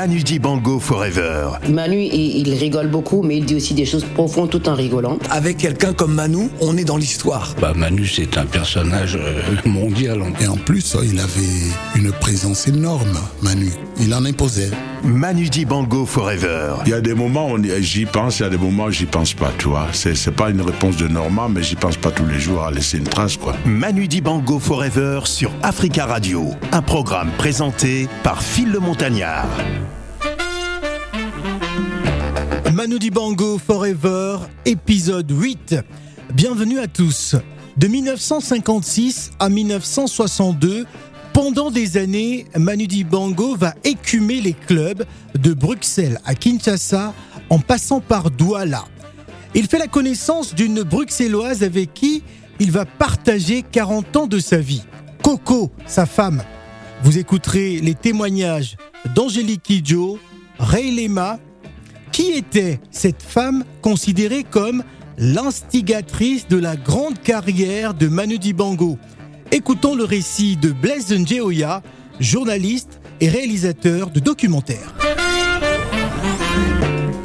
Manu Dibango Forever. Manu, il, il rigole beaucoup, mais il dit aussi des choses profondes tout en rigolant. Avec quelqu'un comme Manu, on est dans l'histoire. Bah Manu, c'est un personnage euh, mondial. Et en plus, il avait une présence énorme, Manu. Il en imposait. Manu Dibango Forever. Il y a des moments où j'y pense, il y a des moments où j'y pense pas, tu vois. C'est, c'est pas une réponse de Normand, mais j'y pense pas tous les jours à laisser une trace, quoi. Manu Dibango Forever sur Africa Radio. Un programme présenté par Phil le Montagnard. Manu Dibango Forever, épisode 8. Bienvenue à tous. De 1956 à 1962, pendant des années, Manu Dibango va écumer les clubs de Bruxelles à Kinshasa en passant par Douala. Il fait la connaissance d'une bruxelloise avec qui il va partager 40 ans de sa vie. Coco, sa femme. Vous écouterez les témoignages d'Angélique Kidjo, Ray Lema. Qui était cette femme considérée comme l'instigatrice de la grande carrière de Manu Dibango? Écoutons le récit de Blaise Njeoya, journaliste et réalisateur de documentaires.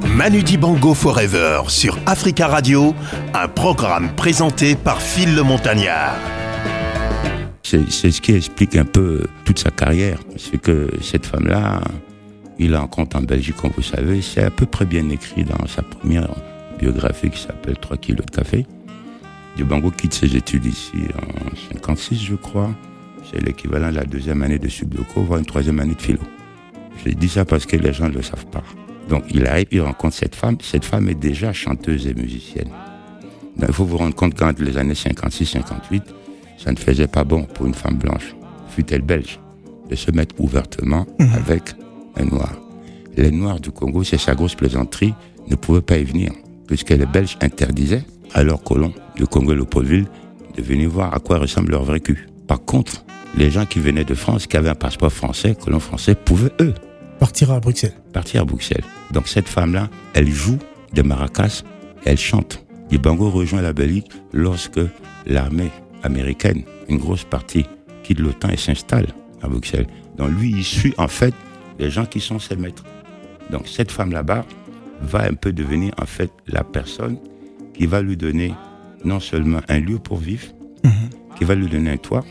Manu Dibango Forever sur Africa Radio, un programme présenté par Phil le Montagnard. C'est c'est ce qui explique un peu toute sa carrière. C'est que cette femme-là, il a un compte en Belgique, comme vous savez. C'est à peu près bien écrit dans sa première biographie qui s'appelle 3 kilos de café. Dibango quitte ses études ici en 56, je crois. C'est l'équivalent de la deuxième année de Subdoco, voire une troisième année de philo. Je dis ça parce que les gens ne le savent pas. Donc il arrive, il rencontre cette femme. Cette femme est déjà chanteuse et musicienne. Donc, il faut vous rendre compte qu'entre les années 56-58, ça ne faisait pas bon pour une femme blanche, fut-elle belge, de se mettre ouvertement avec un noir. Les noirs du Congo, c'est sa grosse plaisanterie, ne pouvaient pas y venir, puisque les Belges interdisaient à leurs colons du Congo et Leopoldville de venir voir à quoi ressemble leur cul. Par contre, les gens qui venaient de France, qui avaient un passeport français, colons français, pouvaient, eux, Partir à Bruxelles. partir à Bruxelles. Donc cette femme-là, elle joue des maracas, elle chante. Dibango rejoint la Belgique lorsque l'armée américaine, une grosse partie, quitte l'OTAN et s'installe à Bruxelles. Donc lui, il suit en fait les gens qui sont ses maîtres. Donc cette femme là-bas va un peu devenir en fait la personne qui va lui donner non seulement un lieu pour vivre, qui va lui donner un toit,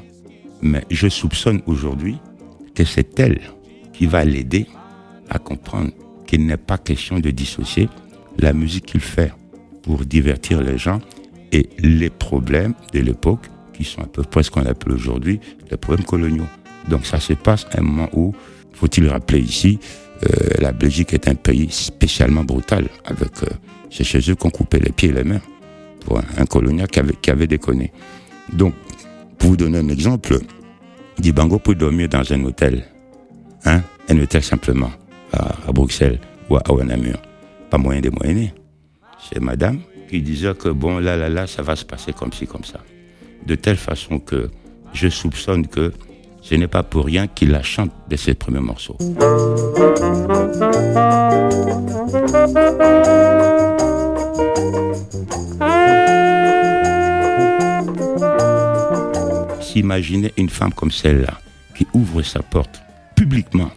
mais je soupçonne aujourd'hui que c'est elle qui va l'aider à comprendre qu'il n'est pas question de dissocier la musique qu'il fait pour divertir les gens et les problèmes de l'époque qui sont à peu près ce qu'on appelle aujourd'hui les problèmes coloniaux. Donc ça se passe à un moment où, faut-il rappeler ici, euh, la Belgique est un pays spécialement brutal. Avec, euh, c'est chez eux qu'on coupait les pieds et les mains pour un, un colonial qui avait, déconné. Donc, pour vous donner un exemple, Dibango peut dormir dans un hôtel hein, un hôtel simplement à, Bruxelles ou à, à Namur. Pas moyen de moyenner. C'est madame qui disait que bon, là, là, là, ça va se passer comme ci, comme ça. De telle façon que je soupçonne que ce n'est pas pour rien qu'il la chante de ses premiers morceaux. S'imaginer une femme comme celle-là qui ouvre sa porte publiquement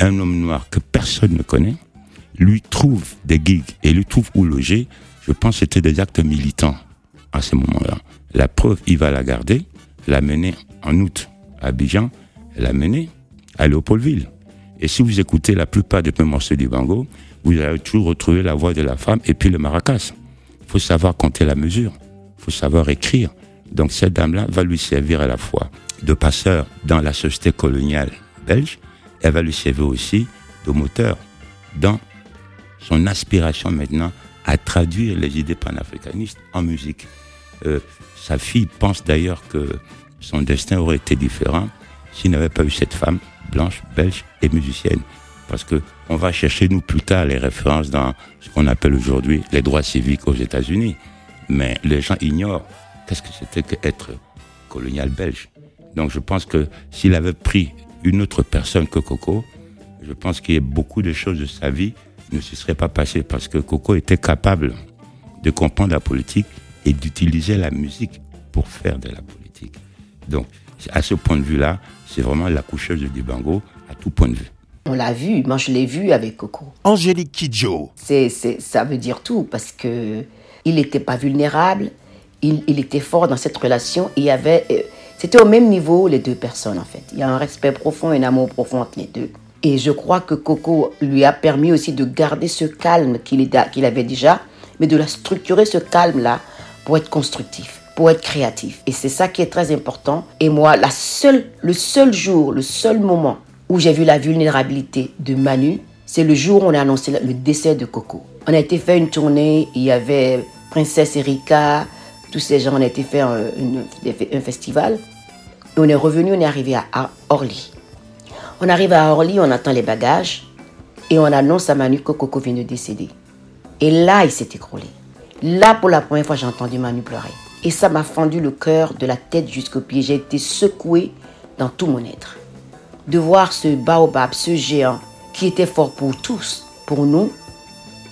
un homme noir que personne ne connaît, lui trouve des gigs et lui trouve où loger, je pense que c'était des actes militants à ce moment-là. La preuve, il va la garder, l'amener en août Abidjan, l'amener à Léopoldville. Et si vous écoutez la plupart des morceaux du Bango, vous allez toujours retrouver la voix de la femme et puis le maracas. Il faut savoir compter la mesure, il faut savoir écrire. Donc cette dame-là va lui servir à la fois de passeur dans la société coloniale belge, elle va lui servir aussi de moteur dans son aspiration maintenant à traduire les idées panafricanistes en musique. Euh, sa fille pense d'ailleurs que son destin aurait été différent s'il n'avait pas eu cette femme blanche, belge et musicienne. Parce que on va chercher nous plus tard les références dans ce qu'on appelle aujourd'hui les droits civiques aux États-Unis. Mais les gens ignorent qu'est-ce que c'était qu'être colonial belge. Donc je pense que s'il avait pris une autre personne que Coco, je pense qu'il y a beaucoup de choses de sa vie ne se seraient pas passées parce que Coco était capable de comprendre la politique et d'utiliser la musique pour faire de la politique. Donc, à ce point de vue-là, c'est vraiment la coucheuse de Dibango à tout point de vue. On l'a vu, moi je l'ai vu avec Coco. Angélique Kidjo. C'est, c'est, ça veut dire tout parce que il n'était pas vulnérable, il, il était fort dans cette relation. Il y avait, euh, c'était au même niveau les deux personnes en fait. Il y a un respect profond, un amour profond entre les deux. Et je crois que Coco lui a permis aussi de garder ce calme qu'il, avait déjà, mais de la structurer ce calme-là pour être constructif, pour être créatif. Et c'est ça qui est très important. Et moi, la seule, le seul jour, le seul moment où j'ai vu la vulnérabilité de Manu, c'est le jour où on a annoncé le décès de Coco. On a été fait une tournée, il y avait Princesse Erika, tous ces gens, on a été fait un festival. Et on est revenu, on est arrivé à- à Orly. On arrive à Orly, on attend les bagages et on annonce à Manu que Coco vient de décéder. Et là, il s'est écroulé. Là, pour la première fois, j'ai entendu Manu pleurer. Et ça m'a fendu le cœur de la tête jusqu'aux pieds. J'ai été secouée dans tout mon être. De voir ce baobab, ce géant, qui était fort pour tous, pour nous,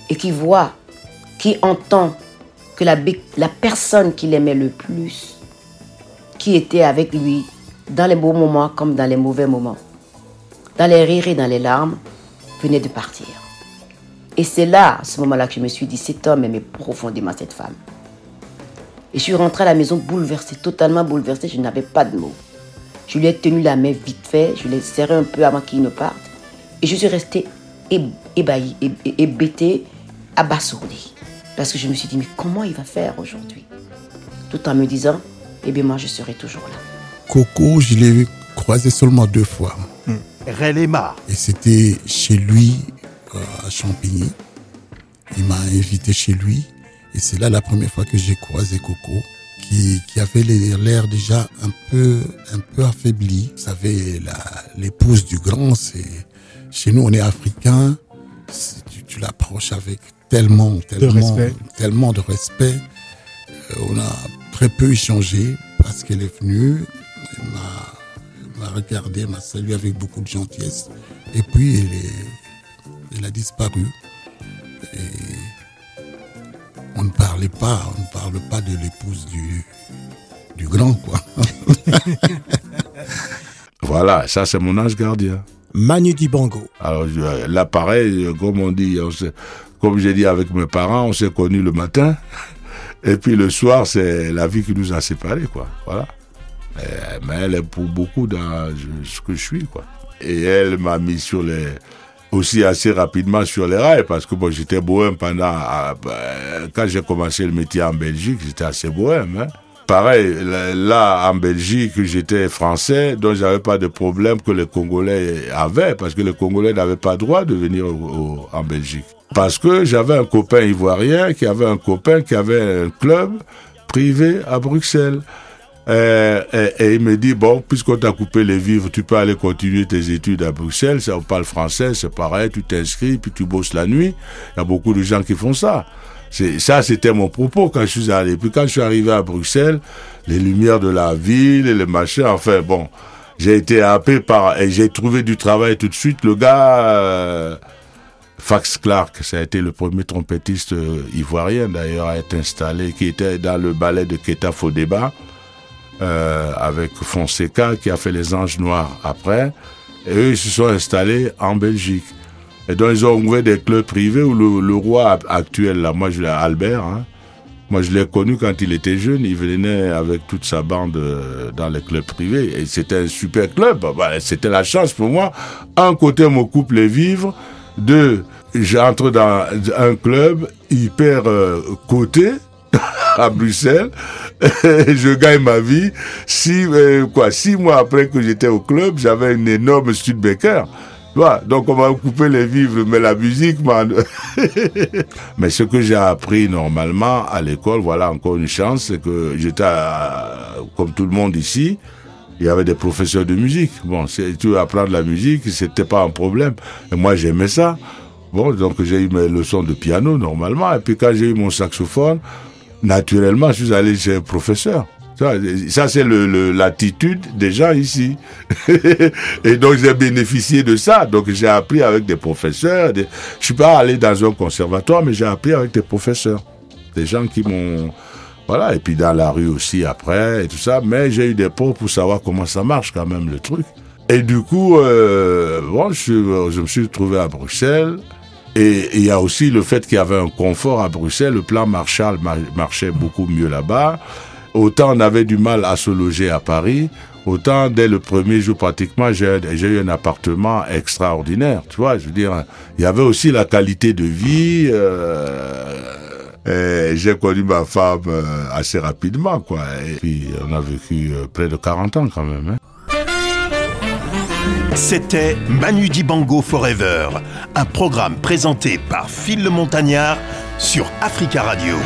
et qui voit, qui entend que la, la personne qu'il aimait le plus, qui était avec lui dans les beaux moments comme dans les mauvais moments, dans les rires et dans les larmes, venait de partir. Et c'est là, à ce moment-là, que je me suis dit, cet homme aimait profondément cette femme. Et je suis rentrée à la maison bouleversée, totalement bouleversée, je n'avais pas de mots. Je lui ai tenu la main vite fait, je l'ai serré un peu avant qu'il ne parte. Et je suis restée ébahie, ébahie, hé- hébétée, abasourdie. Parce que je me suis dit, mais comment il va faire aujourd'hui? Tout en me disant, eh bien moi je serai toujours là. Coco, je l'ai croisé seulement deux fois. Relema. Et c'était chez lui, euh, à Champigny. Il m'a invité chez lui. Et c'est là la première fois que j'ai croisé Coco, qui, qui avait l'air déjà un peu, un peu affaibli. Vous savez, l'épouse du grand, c'est, chez nous, on est africain. C'est- Tu, tu l'approches avec tellement, tellement, respect. tellement de respect. Euh, on a très peu échangé parce qu'elle est venue. Elle m'a, regardé, elle m'a salué avec beaucoup de gentillesse. Et puis, elle, est- elle a disparu. Et parlait pas, on ne parle pas de l'épouse du, du grand, quoi. Voilà, ça c'est mon ange gardien. Manu Dibango. Alors je- là, pareil, euh, comme on dit, on comme j'ai dit avec mes parents, on s'est connus le matin. Et puis le soir, c'est la vie qui nous a séparés, quoi. Voilà. Euh, mais elle est pour beaucoup dans ce que je suis, quoi. Et elle m'a mis sur les aussi assez rapidement sur les rails parce que bon, j'étais bohème pendant quand j'ai commencé le métier en Belgique, j'étais assez bohème. Hein. Pareil, là- en Belgique, j'étais français, donc j'avais pas de problème que les Congolais avaient parce que les Congolais n'avaient pas droit de venir en Belgique. Parce que j'avais un copain ivoirien qui avait un copain qui avait un club privé à Bruxelles. Euh, et, et il me dit, bon, puisqu'on t'a coupé les vivres, tu peux aller continuer tes études à Bruxelles, ça on parle français, c'est pareil, tu t'inscris, puis tu bosses la nuit. Il y a beaucoup de gens qui font ça. Ça, c'était mon propos quand je suis allé. Puis quand je suis arrivé à Bruxelles, les lumières de la ville, et les machins, enfin bon, j'ai été happé par, et j'ai trouvé du travail tout de suite. Le gars, euh, Fax Clark, ça a été le premier trompettiste euh, ivoirien d'ailleurs à être installé, qui était dans le ballet de Keta Fodeba, euh, avec Fonseca qui a fait les Anges Noirs après. Et eux, ils se sont installés en Belgique. Et donc, ils ont ouvert des clubs privés où le, le roi actuel, là, moi, je l'ai, Albert, hein, moi, je l'ai connu quand il était jeune. Il venait avec toute sa bande euh, dans les clubs privés. Et c'était un super club. Bah, c'était la chance pour moi. Un côté, me coupe les vivres. Deux, j'entre dans un club hyper euh, coté à Bruxelles. je gagne ma vie. Six, euh, quoi, six mois après que j'étais au club, j'avais une énorme Studebaker. Tu vois, donc on m'a coupé les vivres, mais la musique m'a... mais ce que j'ai appris normalement à l'école, voilà encore une chance, c'est que j'étais, comme tout le monde ici, il y avait des professeurs de musique. Bon, tu veux apprendre la musique, c'était pas un problème. Et moi, j'aimais ça. Bon, donc j'ai eu mes leçons de piano normalement. Et puis quand j'ai eu mon saxophone, naturellement, je suis allé chez le professeur. Ça, ça, c'est le- le- l'attitude des gens ici. et donc j'ai bénéficié de ça. Donc j'ai appris avec des professeurs. Des... Je suis pas allé dans un conservatoire, mais j'ai appris avec des professeurs. Des gens qui m'ont... Voilà, et puis dans la rue aussi après, et tout ça. Mais j'ai eu des profs pour savoir comment ça marche quand même, le truc. Et du coup, euh, bon, je, je me suis trouvé à Bruxelles. Et il y a aussi le fait qu'il y avait un confort à Bruxelles. Le plan Marshall mar- marchait beaucoup mieux là-bas. Autant on avait du mal à se loger à Paris, autant dès le premier jour pratiquement, j'ai eu un appartement extraordinaire. Tu vois, je veux dire, il y avait aussi la qualité de vie. euh, j'ai connu ma femme euh, assez rapidement, quoi. Et puis on a vécu euh, près de 40 ans quand même. hein. C'était Manu Dibango Forever, un programme présenté par Phil le Montagnard sur Africa Radio.